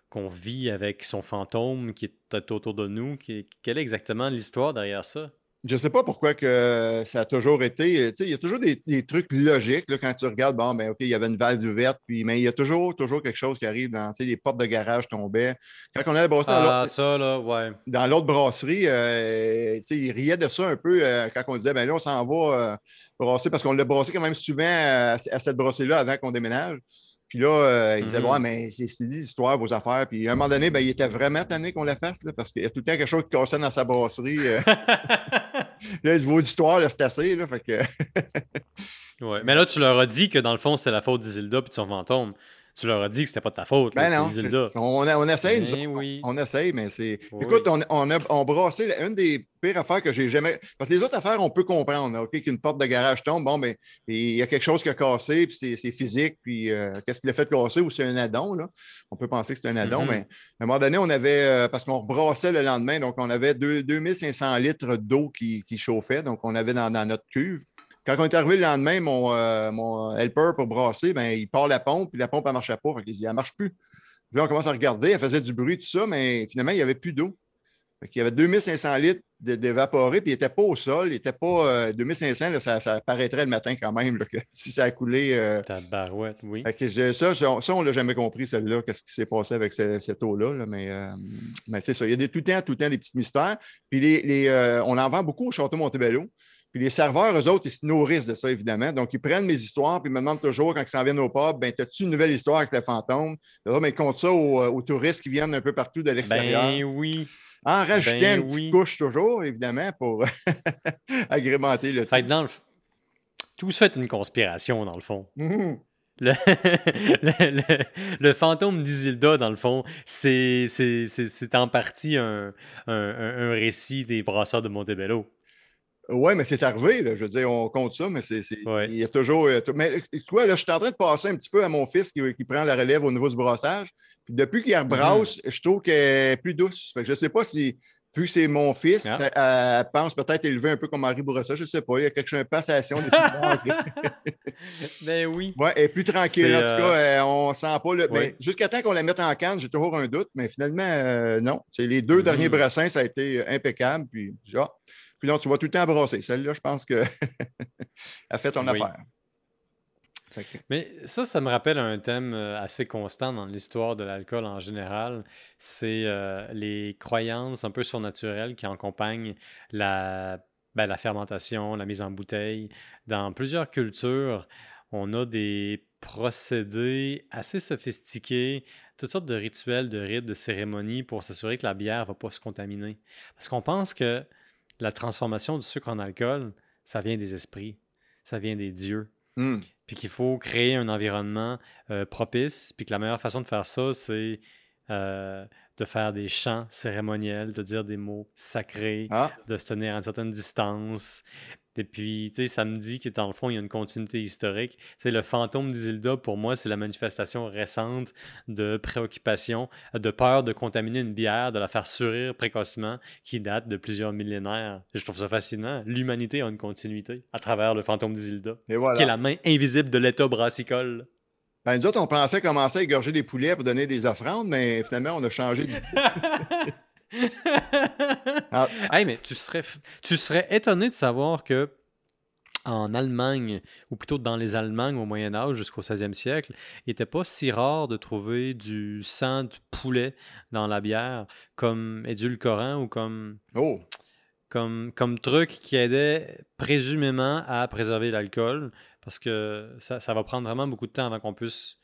qu'on, vit avec son fantôme qui est autour de nous? quelle est exactement l'histoire derrière ça? Je ne sais pas pourquoi que ça a toujours été. Il y a toujours des, trucs logiques là, quand tu regardes. Bon, ben, OK, il y avait une valve ouverte, puis, mais il y a toujours, toujours quelque chose qui arrive dans les portes de garage tombaient. Quand on allait brasser ah, là, ouais. dans l'autre brasserie, euh, il riait de ça un peu euh, quand on disait ben là, on s'en va euh, brasser parce qu'on l'a brassé quand même souvent à, cette brasserie-là avant qu'on déménage. Puis là, euh, il disait, mm-hmm. ouais, mais c'est des histoires, vos affaires. Puis à un moment donné, ben, il était vraiment tanné qu'on la fasse, là, parce qu'il y a tout le temps quelque chose qui cassait dans sa brasserie. Euh. là, il dit, vos histoires, c'est assez. Là, fait que... ouais. Mais là, tu leur as dit que dans le fond, c'était la faute d'Isilda puis de son fantôme tu leur as dit que c'était pas de ta faute. Ben non, on, on, essaye, ben on, essaye, mais c'est. Écoute, on, on, a on brassé une des pires affaires que j'ai jamais. Parce que les autres affaires, on peut comprendre, OK, qu'une porte de garage tombe, bon, ben, il y a quelque chose qui a cassé, puis c'est physique, puis euh, qu'est-ce qui l'a fait casser, ou c'est un addon, là. On peut penser que c'est un addon, mm-hmm. mais à un moment donné, on avait, euh, parce qu'on rebrassait le lendemain, donc on avait 2500 litres d'eau qui, qui, chauffait, donc on avait dans notre cuve. Quand on est arrivé le lendemain, mon, euh, mon helper pour brasser, ben, il part la pompe, puis la pompe, elle ne marchait pas. il dit, elle ne marche plus. Puis là, on commence à regarder, elle faisait du bruit, tout ça, mais finalement, il n'y avait plus d'eau. Il y avait 2500 litres d'évaporé, puis il n'était pas au sol, il n'était pas 2500, euh, ça, ça, paraîtrait le matin quand même, si ça a coulé. Euh... Ta barouette, oui. ça, ça, on ne l'a jamais compris, celle-là, qu'est-ce qui s'est passé avec cette, eau-là, mais, euh, mais c'est ça. Il y a des, tout le temps, tout le temps des petits mystères. Puis les, on en vend beaucoup au Château Montebello. Puis les serveurs, eux autres, ils se nourrissent de ça, évidemment. Donc, ils prennent mes histoires, puis ils me demandent toujours, quand ils s'en viennent au pub, ben, as-tu une nouvelle histoire avec le fantôme? Là, ben, ils comptent ça aux, touristes qui viennent un peu partout de l'extérieur. Ben oui. En rajoutant ben une petite couche toujours, évidemment, pour agrémenter le fait Dans le... Tout ça est une conspiration, dans le fond. Le, le, fantôme d'Isilda, dans le fond, c'est en partie un, un, un, récit des brasseurs de Montebello. Oui, mais c'est arrivé, là. je veux dire, on compte ça, mais c'est, il y a toujours. Mais toi, là, je suis en train de passer un petit peu à mon fils qui, qui prend la relève au niveau du brassage. Puis depuis qu'il rebrasse, mm-hmm. je trouve qu'elle est plus douce. je ne sais pas si, vu que c'est mon fils, ah. elle, pense peut-être élever un peu comme Marie Bourassa, je ne sais pas. Il y a quelque chose, une passation Ben oui. Ouais, elle est plus tranquille. En tout cas, euh, on ne sent pas. Le... Ben, jusqu'à temps qu'on la mette en canne, j'ai toujours un doute, mais finalement, euh, non. C'est les deux derniers mm. brassins, ça a été impeccable. Puis, genre, puis tu vas tout le temps brasser. Celle-là, je pense qu'elle a fait ton affaire. Mais ça, ça me rappelle un thème euh, assez constant dans l'histoire de l'alcool en général. C'est euh, les croyances un peu surnaturelles qui accompagnent la, ben, la fermentation, la mise en bouteille. Dans plusieurs cultures, on a des procédés assez sophistiqués, toutes sortes de rituels, de rites, de cérémonies pour s'assurer que la bière ne va pas se contaminer. Parce qu'on pense que la transformation du sucre en alcool, ça vient des esprits, ça vient des dieux. Hmm. Puis qu'il faut créer un environnement euh, propice, puis que la meilleure façon de faire ça, c'est euh, de faire des chants cérémoniels, de dire des mots sacrés, ah. de se tenir à une certaine distance. Et puis, tu sais, ça me dit que dans le fond, il y a une continuité historique. C'est le fantôme d'Isilda, pour moi, c'est la manifestation récente de préoccupation, de peur de contaminer une bière, de la faire sourire précocement, qui date de plusieurs millénaires. je trouve ça fascinant. L'humanité a une continuité à travers le fantôme d'Isilda, qui est la main invisible de l'État brassicole. Ben, nous autres, on pensait commencer à égorger des poulets pour donner des offrandes, mais finalement, on a changé d'idée. Ah. mais tu serais, tu serais étonné de savoir que en Allemagne, ou plutôt dans les Allemagnes au Moyen Âge jusqu'au 16e siècle, il n'était pas si rare de trouver du sang de poulet dans la bière comme édulcorant ou comme, Oh, comme, comme truc qui aidait présumément à préserver l'alcool, parce que ça, ça va prendre vraiment beaucoup de temps avant qu'on puisse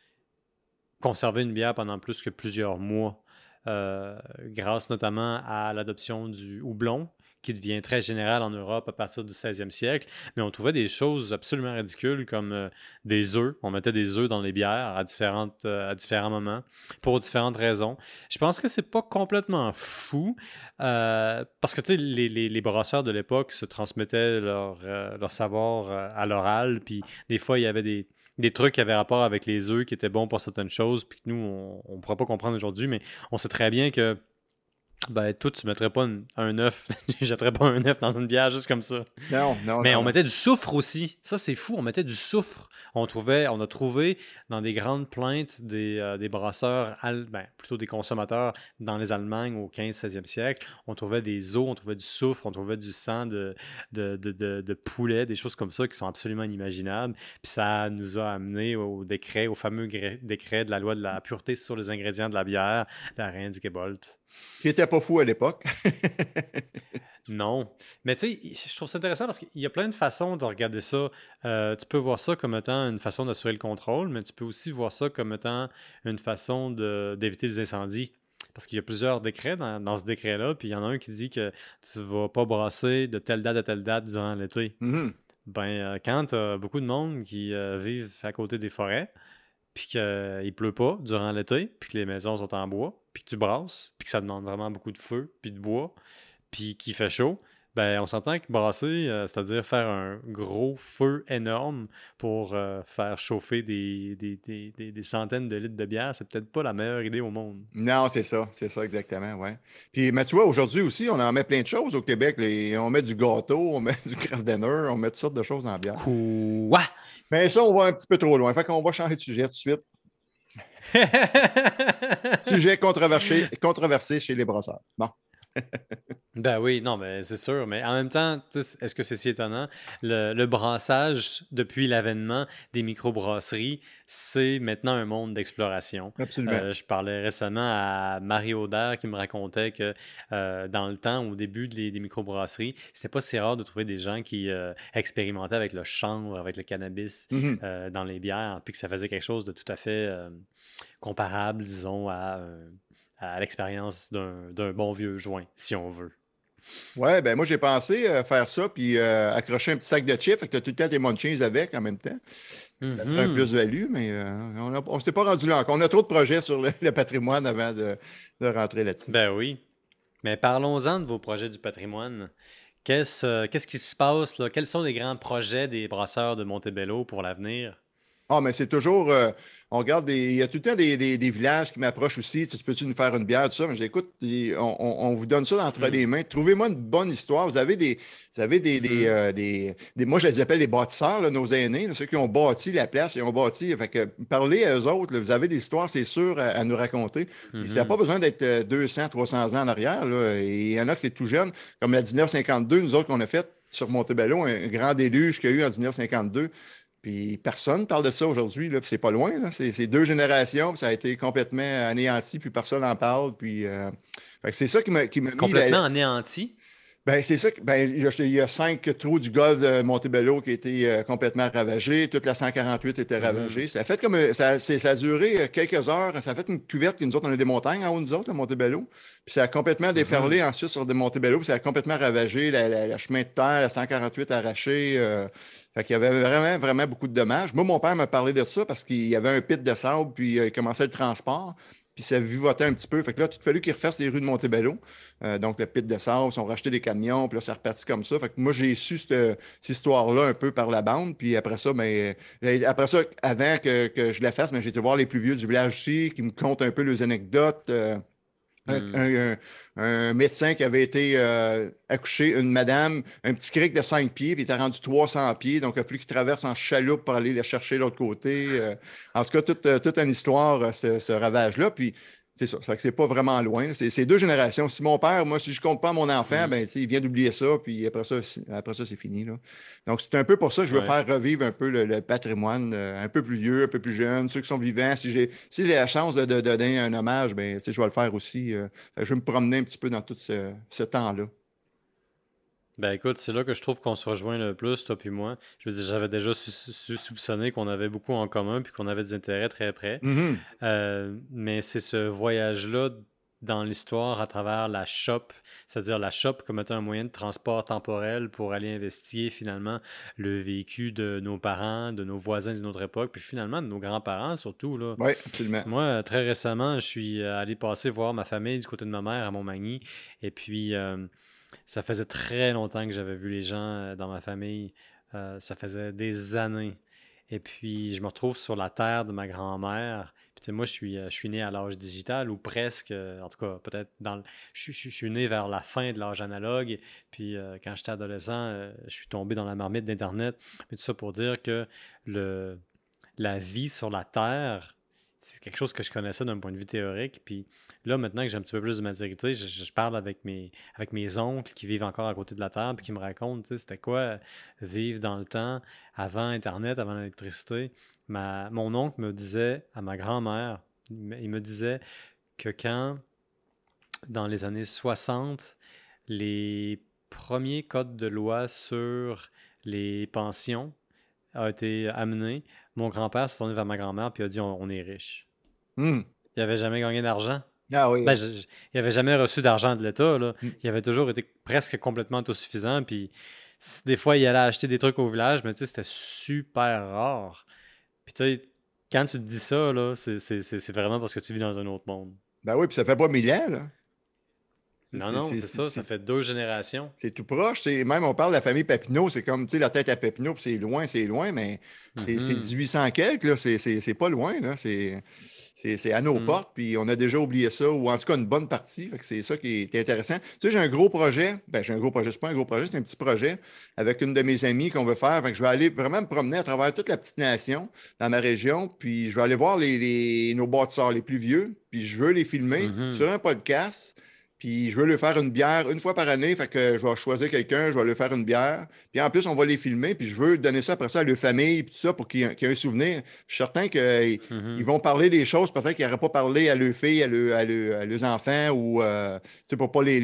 conserver une bière pendant plus que plusieurs mois, euh, grâce notamment à l'adoption du houblon, qui devient très général en Europe à partir du 16e siècle. Mais on trouvait des choses absolument ridicules comme euh, des œufs. On mettait des œufs dans les bières à, différentes, euh, à différents moments pour différentes raisons. Je pense que c'est pas complètement fou parce que les, les, les brasseurs de l'époque se transmettaient leur, leur savoir à l'oral. Puis des fois, il y avait des, des trucs qui avaient rapport avec les œufs qui étaient bons pour certaines choses, puis que nous, on ne pourra pas comprendre aujourd'hui, mais on sait très bien que ben, toi, tu mettrais pas une- un œuf, tu jetterais pas un œuf dans une bière juste comme ça. non, non, Mais non. on mettait du soufre aussi. Ça, c'est fou. On mettait du soufre. On trouvait, on a trouvé dans des grandes plaintes des, euh, des brasseurs, al- ben, plutôt des consommateurs dans les Allemagnes au 15-16e siècle. On trouvait des os, on trouvait du soufre, on trouvait du sang de, de, de, de- de poulet, des choses comme ça qui sont absolument inimaginables. Puis ça nous a amené au décret, au fameux décret de la loi de la pureté sur les ingrédients de la bière, la Reindigebolt. Qui était pas fou à l'époque. Non. Mais tu sais, je trouve ça intéressant parce qu'il y a plein de façons de regarder ça. Euh, tu peux voir ça comme étant une façon d'assurer le contrôle, mais tu peux aussi voir ça comme étant une façon d'éviter les incendies. Parce qu'il y a plusieurs décrets dans, dans ce décret-là, puis il y en a un qui dit que tu vas pas brasser de telle date à telle date durant l'été. Mhm. Ben, euh, quand tu as beaucoup de monde qui euh, vivent à côté des forêts, puis qu'il ne pleut pas durant l'été, puis que les maisons sont en bois, puis que tu brasses, puis que ça demande vraiment beaucoup de feu, puis de bois, puis qu'il fait chaud, ben on s'entend que brasser, euh, c'est-à-dire faire un gros feu énorme pour euh, faire chauffer des, des, des- des- des centaines de litres de bière, c'est peut-être pas la meilleure idée au monde. Non, c'est ça, c'est ça exactement, ouais. Puis, mais tu vois, aujourd'hui aussi, on en met plein de choses au Québec. les- on met du gâteau, on met du craft dinner, on met toutes sortes de choses dans la bière. Quoi? Mais ça, on va un petit peu trop loin. Fait qu'on va changer de sujet tout de suite. Sujet controversé, controversé chez les brasseurs. Bon. Ben oui, non, mais c'est sûr. Mais en même temps, est-ce que c'est si étonnant? Le, le brassage, depuis l'avènement des microbrasseries, c'est maintenant un monde d'exploration. Absolument. Euh, je parlais récemment à Marie Audert qui me racontait que euh, dans le temps, au début des, des microbrasseries, c'était pas si rare de trouver des gens qui euh, expérimentaient avec le chanvre, avec le cannabis Mhm. euh, dans les bières, puis que ça faisait quelque chose de tout à fait comparable, disons, à, à l'expérience d'un bon vieux joint, si on veut. Ouais, ben moi, j'ai pensé euh, faire ça, puis euh, accrocher un petit sac de chips, fait que tu as tout le temps tes munchies avec en même temps. Ça serait un Mhm. plus-value, mais euh, on ne s'est pas rendu là encore. On a trop de projets sur le, le patrimoine avant de, de rentrer là-dessus. Ben oui. Mais parlons-en de vos projets du patrimoine. Qu'est-ce qu'est-ce qui se passe là? Quels sont les grands projets des brasseurs de Montebello pour l'avenir? Ah, mais c'est toujours. euh, on regarde des. Il y a tout le temps des, des- des villages qui m'approchent aussi. Tu peux-tu nous faire une bière, tout ça? Mais j'écoute, on, on- on vous donne ça d'entre Mhm. les mains. Trouvez-moi une bonne histoire. Vous avez des. Vous avez des. des, Mhm. euh, des- des- moi, je les appelle les bâtisseurs, là, nos aînés, là, ceux qui ont bâti la place, ils ont bâti. Fait que parlez à eux autres. là. vous avez des histoires, c'est sûr, à, à nous raconter. Puis Ça n'a Mhm. pas besoin d'être euh, 200, 300 ans en arrière. il y en a que c'est tout jeune, comme la 1952, nous autres, qu'on a fait sur Montebello, un grand déluge qu'il y a eu en 1952. Puis personne ne parle de ça aujourd'hui, puis c'est pas loin. C'est deux générations, ça a été complètement anéanti, puis personne n'en parle. Puis euh, c'est ça qui la- Complètement anéanti? Ben, c'est ça. Ben, il y a- cinq trous du golfe de Montebello qui étaient euh, complètement ravagés. Toute la 148 était Mhm. ravagée. Ça a fait comme euh, ça, a duré euh, quelques heures. Ça a fait une cuverte que nous autres, on a des montagnes en haut de nous autres, à Montebello. Puis ça a complètement déferlé ensuite sur des Montebello. Puis ça a complètement ravagé la, la- la chemin de terre, la 148 arrachée. euh, fait qu'il y avait vraiment, vraiment beaucoup de dommages. Moi, mon père m'a parlé de ça parce qu'il y avait un pit de sable, puis euh, il commençait le transport. Puis ça vivotait un petit peu. Fait que là, il a fallu qu'il refasse les rues de Montebello. Euh, donc, le pit de sable, ils ont racheté des camions, puis là, c'est reparti comme ça. Fait que moi, j'ai su cette, histoire-là un peu par la bande. Puis après ça, ben, euh, après ça, avant que, que je la fasse, ben, j'ai été voir les plus vieux du village aussi, qui me content un peu les anecdotes. euh, Mm. un- un- un médecin qui avait été euh, accouché, une madame, un petit cric de 5 pieds, puis il était rendu 300 pieds, donc il a fallu qu'il traverse en chaloupe pour aller la chercher de l'autre côté. euh. en tout cas, toute, euh, toute une histoire, euh, ce, ce ravage-là. Puis c'est ça. C'est pas vraiment loin. C'est deux générations. Si mon père, moi, si je compte pas mon enfant, mm. ben, il vient d'oublier ça, puis après ça, après ça, c'est fini. Là. Donc, c'est un peu pour ça que je veux faire revivre un peu le, patrimoine, euh, un peu plus vieux, un peu plus jeune, ceux qui sont vivants. Si j'ai si la chance de, donner un hommage, ben, je vais le faire aussi. Euh. je vais me promener un petit peu dans tout ce temps-là. Ben écoute, c'est là que je trouve qu'on se rejoint le plus, toi puis moi. Je veux dire, j'avais déjà soupçonné qu'on avait beaucoup en commun puis qu'on avait des intérêts très près. Mm-hmm. Euh, mais c'est ce voyage-là dans l'histoire à travers la shop, c'est-à-dire la shop comme étant un moyen de transport temporel pour aller investir finalement le vécu de nos parents, de nos voisins d'une autre époque, puis finalement de nos grands-parents surtout. Là. Oui, absolument. Moi, très récemment, je suis allé passer voir ma famille du côté de ma mère à Montmagny, et puis... Euh, ça faisait très longtemps que j'avais vu les gens euh, dans ma famille. Euh, ça faisait des années. Et puis, je me retrouve sur la terre de ma grand-mère. Moi, je suis, euh, je suis né à l'âge digital ou presque, en tout cas, peut-être dans le, je, suis né vers la fin de l'âge analogue. Puis, quand j'étais adolescent, je suis tombé dans la marmite d'Internet. Mais tout ça pour dire que le, la vie sur la terre, c'est quelque chose que je connaissais d'un point de vue théorique. Puis là, maintenant que j'ai un petit peu plus de maturité, je, parle avec mes, avec mes oncles qui vivent encore à côté de la Terre, puis qui me racontent, c'était quoi vivre dans le temps avant Internet, avant l'électricité. mon oncle me disait à ma grand-mère, il me disait que quand, dans les années 60, les premiers codes de loi sur les pensions ont été amenés, mon grand-père s'est tourné vers ma grand-mère et a dit on, est riche. Hmm. Il n'avait jamais gagné d'argent. Ah oui. Ben, il n'avait jamais reçu d'argent de l'État. Hmm. Il avait toujours été presque complètement autosuffisant. Puis des fois, il allait acheter des trucs au village, mais c'était super rare. Puis tu sais, quand tu te dis ça, c'est vraiment parce que tu vis dans un autre monde. Ben oui, puis ça fait pas mille ans, là. Non, non, c'est ça, ça fait deux générations. C'est tout proche. Même on parle de la famille Papineau, c'est comme, tu sais, la tête à Papineau, c'est loin, c'est loin, mais c'est 1800 mm-hmm. quelques, c'est pas loin. C'est à nos mm. portes, puis on a déjà oublié ça, ou en tout cas une bonne partie. C'est ça qui est, intéressant. Tu sais, j'ai un gros projet. Ben, j'ai un gros projet. C'est pas un gros projet, c'est un petit projet avec une de mes amies qu'on veut faire. je vais aller vraiment me promener à travers toute la petite nation dans ma région, puis je vais aller voir les, nos bâtisseurs les plus vieux, puis je veux les filmer mm-hmm. sur un podcast. Puis je veux lui faire une bière une fois par année. Fait que je vais choisir quelqu'un, je vais lui faire une bière. Puis en plus, on va les filmer. Puis je veux donner ça après ça à leur famille, tout ça, pour qu'ils aient un souvenir. je suis certain qu'ils mm-hmm. vont parler des choses peut-être qu'ils n'auraient pas parlé à leurs filles, à, leurs enfants, ou euh, pour pas les,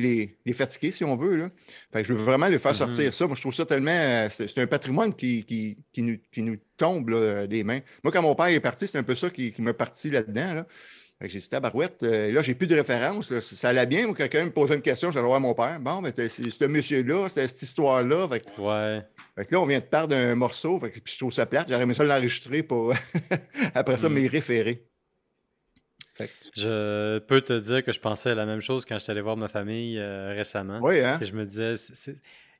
les, fatiguer, si on veut. Là. Fait que je veux vraiment leur faire mm-hmm. sortir ça. Moi, je trouve ça tellement. Euh, c'est un patrimoine qui, qui, nous, qui nous, tombe des mains. Moi, quand mon père est parti, c'est un peu ça qui, qui m'a parti là-dedans. Là. J'ai dit, Barouette, euh, là, j'ai plus de référence. Ça allait bien. Quelqu'un me posait une question, j'allais voir mon père. Bon, mais c'est ce monsieur-là, c'est cette histoire-là. ouais. Fait que là, on vient de perdre un morceau. Fait que, puis je trouve ça plate. J'aurais aimé ça l'enregistrer pour, après ça, mm. m'y référer. Je peux te dire que je pensais à la même chose quand je suis allé voir ma famille euh, récemment. Oui, hein? Et je me disais,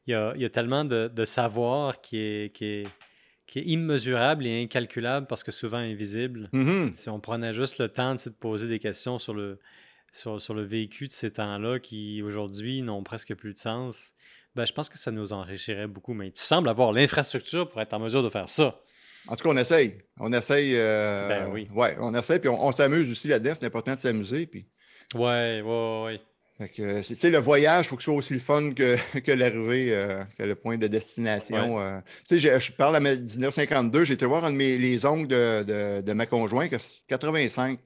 il y a, y a, tellement de, de savoir qui est, qui est qui est immesurable et incalculable parce que souvent invisible. Mm-hmm. Si on prenait juste le temps de se poser des questions sur le, sur, sur le vécu de ces temps-là qui aujourd'hui n'ont presque plus de sens, ben, je pense que ça nous enrichirait beaucoup. Mais tu sembles avoir l'infrastructure pour être en mesure de faire ça. En tout cas, on essaye. On essaye. Euh, ben oui. Ouais, on essaye, puis on, s'amuse aussi là-dedans. C'est important de s'amuser. Puis... Ouais, ouais, ouais. Tu sais, le voyage, il faut que ce soit aussi le fun que, que l'arrivée, euh, que le point de destination. Euh. Tu sais, je, parle à 1952, j'ai été voir un de mes, les ongles de, de, ma conjointe, 85.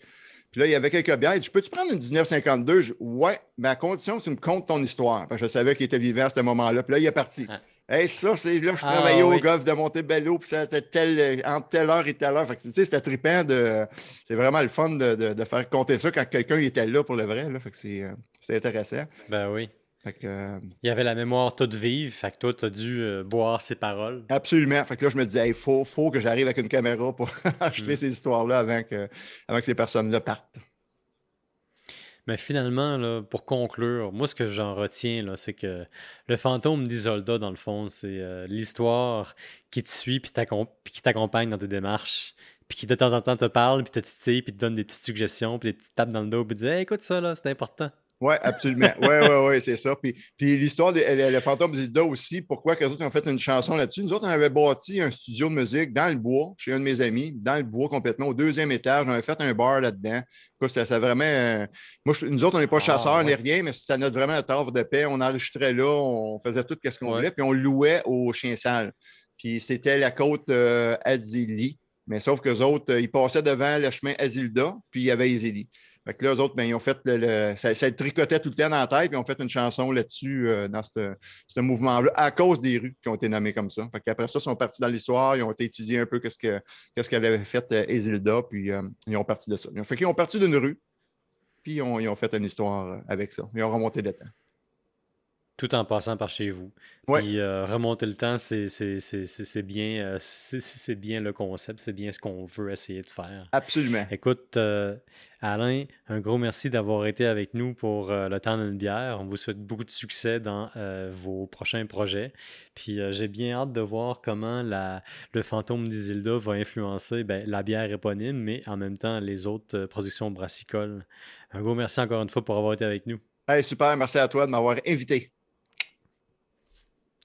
Puis là, il y avait quelques bières. Il dit, peux-tu prendre une 1952? Je, ouais, mais à condition que tu me contes ton histoire. je savais qu'il était vivant à ce moment-là. Puis là, il est parti. Hey, ça, c'est là, je ah, travaillais au golf de Montebello, puis c'était tel, entre telle heure et telle heure. Fait que, tu sais, c'était trippant de. C'est vraiment le fun de, de, faire compter ça quand quelqu'un était là pour le vrai. Là. Fait que c'est, euh, intéressant. Ben oui. Fait que, euh, Il y avait la mémoire toute vive, fait que toi, tu as dû euh, boire ses paroles. Absolument. Fait que là, je me disais, il faut, faut que j'arrive avec une caméra pour enregistrer mm. ces histoires-là avant que, avant que ces personnes-là partent. Mais finalement, là, pour conclure, moi, ce que j'en retiens, c'est que le fantôme d'Isolda, dans le fond, c'est euh, l'histoire qui te suit puis qui t'accompagne dans tes démarches. Puis qui de temps en temps te parle, puis te titille, puis te donne des petites suggestions, puis des petites tapes dans le dos, puis te dit écoute ça, là, c'est important. Oui, absolument. Oui, oui, oui, c'est ça. Puis, puis l'histoire des le fantôme Zilda aussi, pourquoi que autres ont fait une chanson là-dessus? Nous autres, on avait bâti un studio de musique dans le bois, chez un de mes amis, dans le bois complètement, au deuxième étage. On avait fait un bar là-dedans. C'était vraiment. Euh, moi, nous autres, on n'est pas ah, chasseurs, on n'est rien, mais c'était notre, vraiment notre offre de paix. On enregistrait là, on faisait tout ce qu'on voulait, puis on louait aux chiens sales. Puis c'était la côte euh, Azili. Mais sauf que les autres, ils passaient devant le chemin Azilda, puis il y avait Azili. Fait que là, eux autres, ben, ils ont fait le, ça, ça, tricotait tout le temps dans la tête, puis ils ont fait une chanson là-dessus, euh, dans ce mouvement-là, à cause des rues qui ont été nommées comme ça. Fait qu'après ça, ils sont partis dans l'histoire, ils ont été étudier un peu qu'est-ce que qu'est-ce qu'avait fait euh, Isilda, puis euh, ils ont parti de ça. Fait qu'ils ont parti d'une rue, puis ils ont, ils ont, fait une histoire avec ça. Ils ont remonté le temps tout en passant par chez vous. Puis euh, remonter le temps, c'est bien, euh, c'est bien le concept, c'est bien ce qu'on veut essayer de faire. Absolument. Écoute, euh, Alain, un gros merci d'avoir été avec nous pour le temps d'une bière. On vous souhaite beaucoup de succès dans vos prochains projets. Puis j'ai bien hâte de voir comment la, le fantôme d'Isilda va influencer ben, la bière éponyme, mais en même temps les autres productions brassicoles. Un gros merci encore une fois pour avoir été avec nous. Hey, super, merci à toi de m'avoir invité.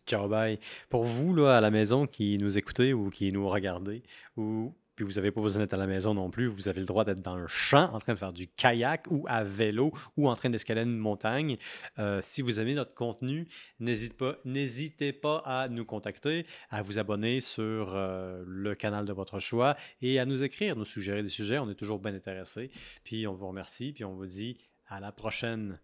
Ciao, bye. Pour vous, là, à la maison, qui nous écoutez ou qui nous regardez, ou puis vous n'avez pas besoin d'être à la maison non plus, vous avez le droit d'être dans le champ en train de faire du kayak ou à vélo ou en train d'escalader une montagne. Euh, si vous aimez notre contenu, n'hésitez pas, pas à nous contacter, à vous abonner sur euh, le canal de votre choix et à nous écrire, nous suggérer des sujets. On est toujours bien intéressés. Puis on vous remercie, puis on vous dit à la prochaine.